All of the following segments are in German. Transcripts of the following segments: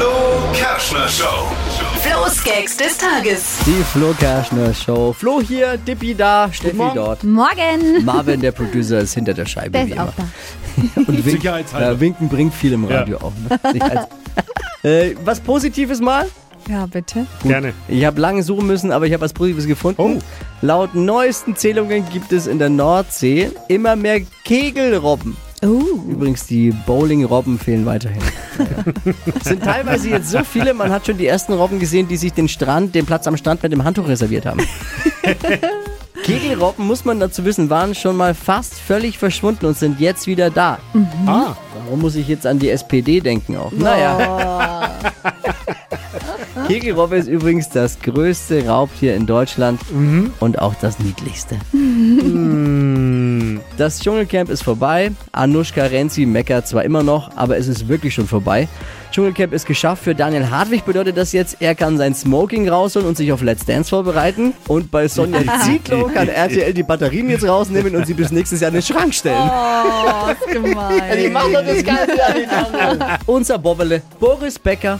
Flo Kerschner Show. Flo's Gags des Tages. Die Flo Kerschner Show. Flo hier, Dippi da, Steffi dort. Morgen. Marvin, der Producer, ist hinter der Scheibe. Der ist auch da. Und winken, Sicherheitshalber. ja, winken bringt viel im Radio auch. Ne? Äh, was Positives mal? Ja, bitte. Gerne. Ich habe lange suchen müssen, aber ich habe was Positives gefunden. Oh. Laut neuesten Zählungen gibt es in der Nordsee immer mehr Kegelrobben. Oh. Übrigens, die Bowling-Robben fehlen weiterhin. Es sind teilweise jetzt so viele, man hat schon die ersten Robben gesehen, die sich den Strand, den Platz am Strand mit dem Handtuch reserviert haben. Kegelrobben, muss man dazu wissen, waren schon mal fast völlig verschwunden und sind jetzt wieder da. Ah, Warum muss ich jetzt an die SPD denken auch? Naja. Kegelrobbe ist übrigens das größte Raubtier in Deutschland und auch das niedlichste. Das Dschungelcamp ist vorbei. Anushka Renzi meckert zwar immer noch, aber es ist wirklich schon vorbei. Dschungelcamp ist geschafft. Für Daniel Hartwig bedeutet das jetzt, er kann sein Smoking rausholen und sich auf Let's Dance vorbereiten. Und bei Sonja Zietlow kann RTL die Batterien jetzt rausnehmen und sie bis nächstes Jahr in den Schrank stellen. Oh, ist gemein. Die machen doch das Ganze an den anderen. Unser Bobbele, Boris Becker,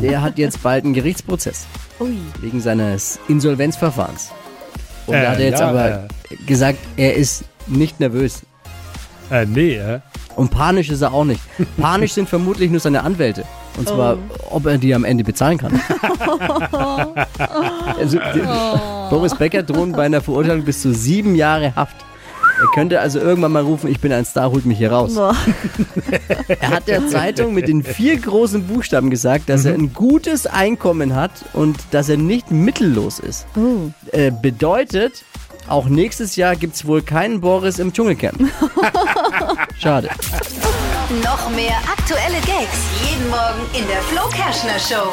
der hat jetzt bald einen Gerichtsprozess Ui. wegen seines Insolvenzverfahrens. Und Äh, da hat er jetzt ja, aber gesagt, er ist nicht nervös. äh, nee, äh. Und panisch ist er auch nicht. Panisch sind vermutlich nur seine Anwälte. Und zwar, ob er die am Ende bezahlen kann. also, die, Boris Becker drohen bei einer Verurteilung bis zu sieben Jahre Haft. Er könnte also irgendwann mal rufen, ich bin ein Star, holt mich hier raus. Boah. Er hat der Zeitung mit den vier großen Buchstaben gesagt, dass er ein gutes Einkommen hat und dass er nicht mittellos ist. Oh. Äh, bedeutet, auch nächstes Jahr gibt es wohl keinen Boris im Dschungelcamp. Schade. Noch mehr aktuelle Gags jeden Morgen in der Flo Kerschner Show.